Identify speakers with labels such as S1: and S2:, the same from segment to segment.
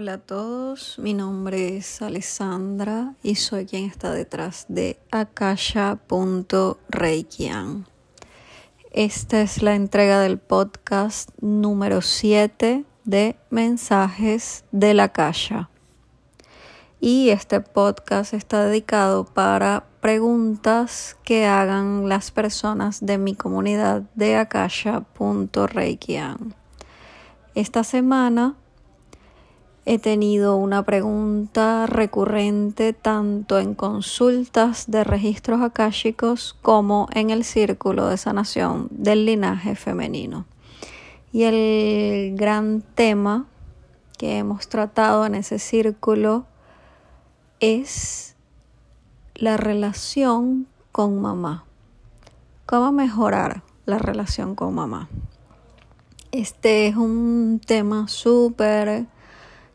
S1: Hola a todos, mi nombre es Alessandra y soy quien está detrás de akasha.reikian. Esta es la entrega del podcast número 7 de Mensajes de la Akasha. Y este podcast está dedicado para preguntas que hagan las personas de mi comunidad de akasha.reikian. Esta semana he tenido una pregunta recurrente tanto en consultas de registros akáshicos como en el círculo de sanación del linaje femenino. Y el gran tema que hemos tratado en ese círculo es la relación con mamá. ¿Cómo mejorar la relación con mamá? Este es un tema súper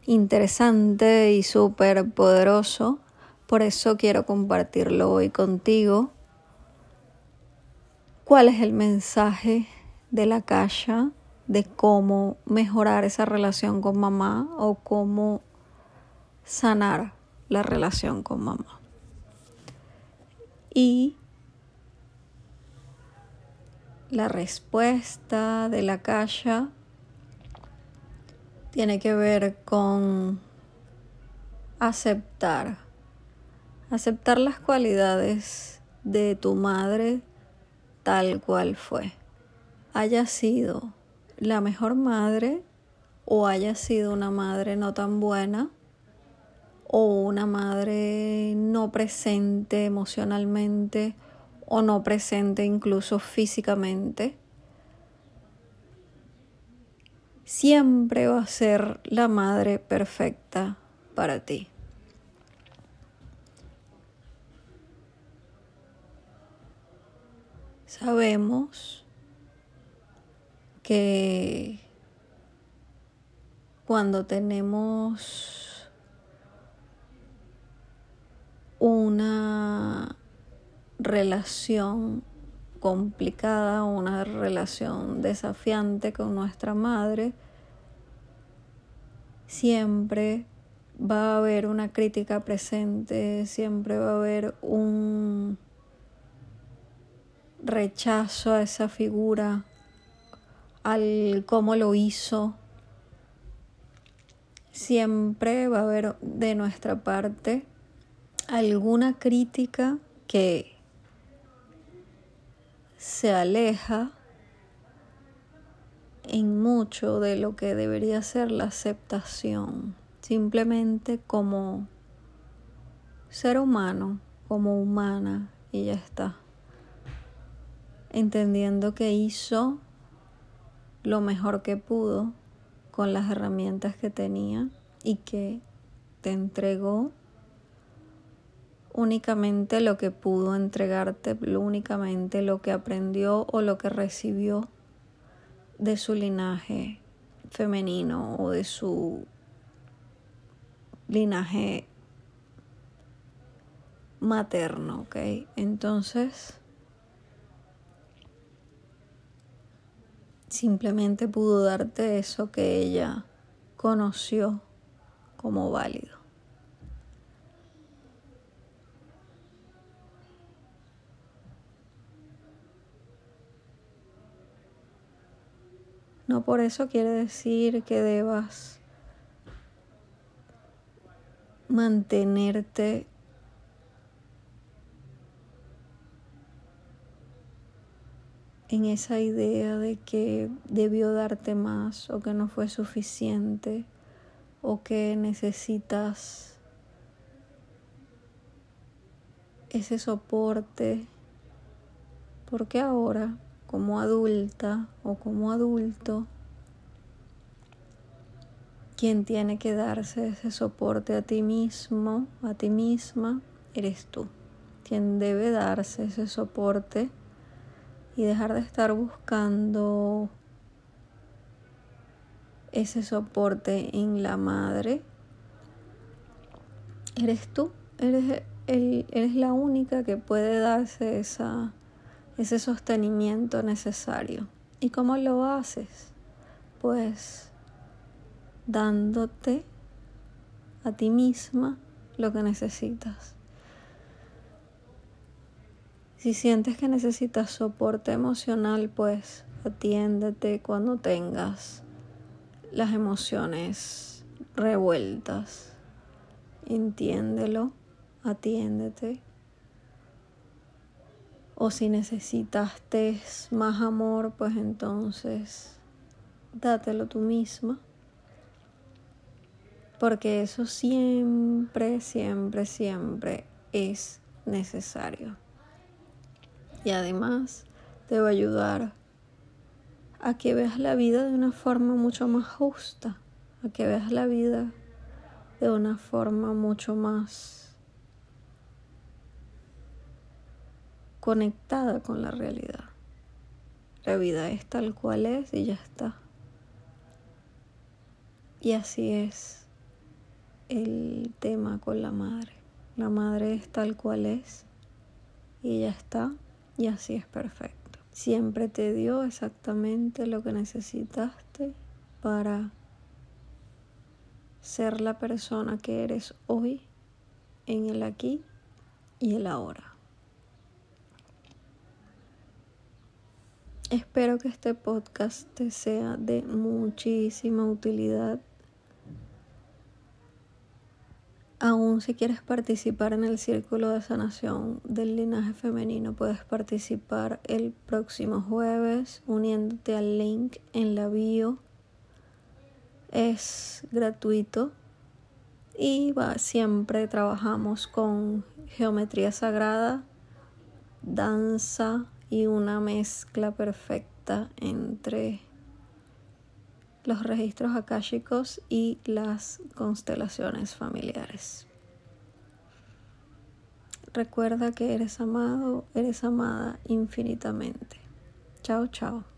S1: interesante y súper poderoso. Por eso quiero compartirlo hoy contigo. ¿Cuál es el mensaje de la caja de cómo mejorar esa relación con mamá o cómo sanar la relación con mamá? Y la respuesta de la caja tiene que ver con aceptar, aceptar las cualidades de tu madre tal cual fue. Haya sido la mejor madre o haya sido una madre no tan buena o una madre no presente emocionalmente o no presente incluso físicamente siempre va a ser la madre perfecta para ti. Sabemos que cuando tenemos una relación complicada, una relación desafiante con nuestra madre, siempre va a haber una crítica presente, siempre va a haber un rechazo a esa figura, al cómo lo hizo. Siempre va a haber de nuestra parte alguna crítica que se aleja en mucho de lo que debería ser la aceptación, simplemente como ser humano, como humana, y ya está. Entendiendo que hizo lo mejor que pudo con las herramientas que tenía y que te entregó únicamente lo que pudo entregarte, únicamente lo que aprendió o lo que recibió de su linaje femenino o de su linaje materno, ¿ok? Entonces, simplemente pudo darte eso que ella conoció como válido. No por eso quiere decir que debas mantenerte en esa idea de que debió darte más o que no fue suficiente o que necesitas ese soporte. Porque ahora como adulta o como adulto, quien tiene que darse ese soporte a ti mismo, a ti misma, eres tú. Quien debe darse ese soporte y dejar de estar buscando ese soporte en la madre, eres tú, eres, eres la única que puede darse esa ese sostenimiento necesario. ¿Y cómo lo haces? Pues dándote a ti misma lo que necesitas. Si sientes que necesitas soporte emocional, pues atiéndete cuando tengas las emociones revueltas. Entiéndelo, atiéndete. O si necesitaste más amor, pues entonces dátelo tú misma. Porque eso siempre, siempre, siempre es necesario. Y además te va a ayudar a que veas la vida de una forma mucho más justa, a que veas la vida de una forma mucho más conectada con la realidad. La vida es tal cual es y ya está. Y así es el tema con la madre. La madre es tal cual es y ya está y así es perfecto siempre te dio exactamente lo que necesitaste para ser la persona que eres hoy en el aquí y el ahora. Espero que este podcast te sea de muchísima utilidad Aún si quieres participar en el círculo de sanación del linaje femenino, puedes participar el próximo jueves uniéndote al link en la bio. Es gratuito y va, siempre trabajamos con geometría sagrada, danza y una mezcla perfecta entre los registros akáshicos y las constelaciones familiares. Recuerda que eres amado, eres amada infinitamente. Chao, chao.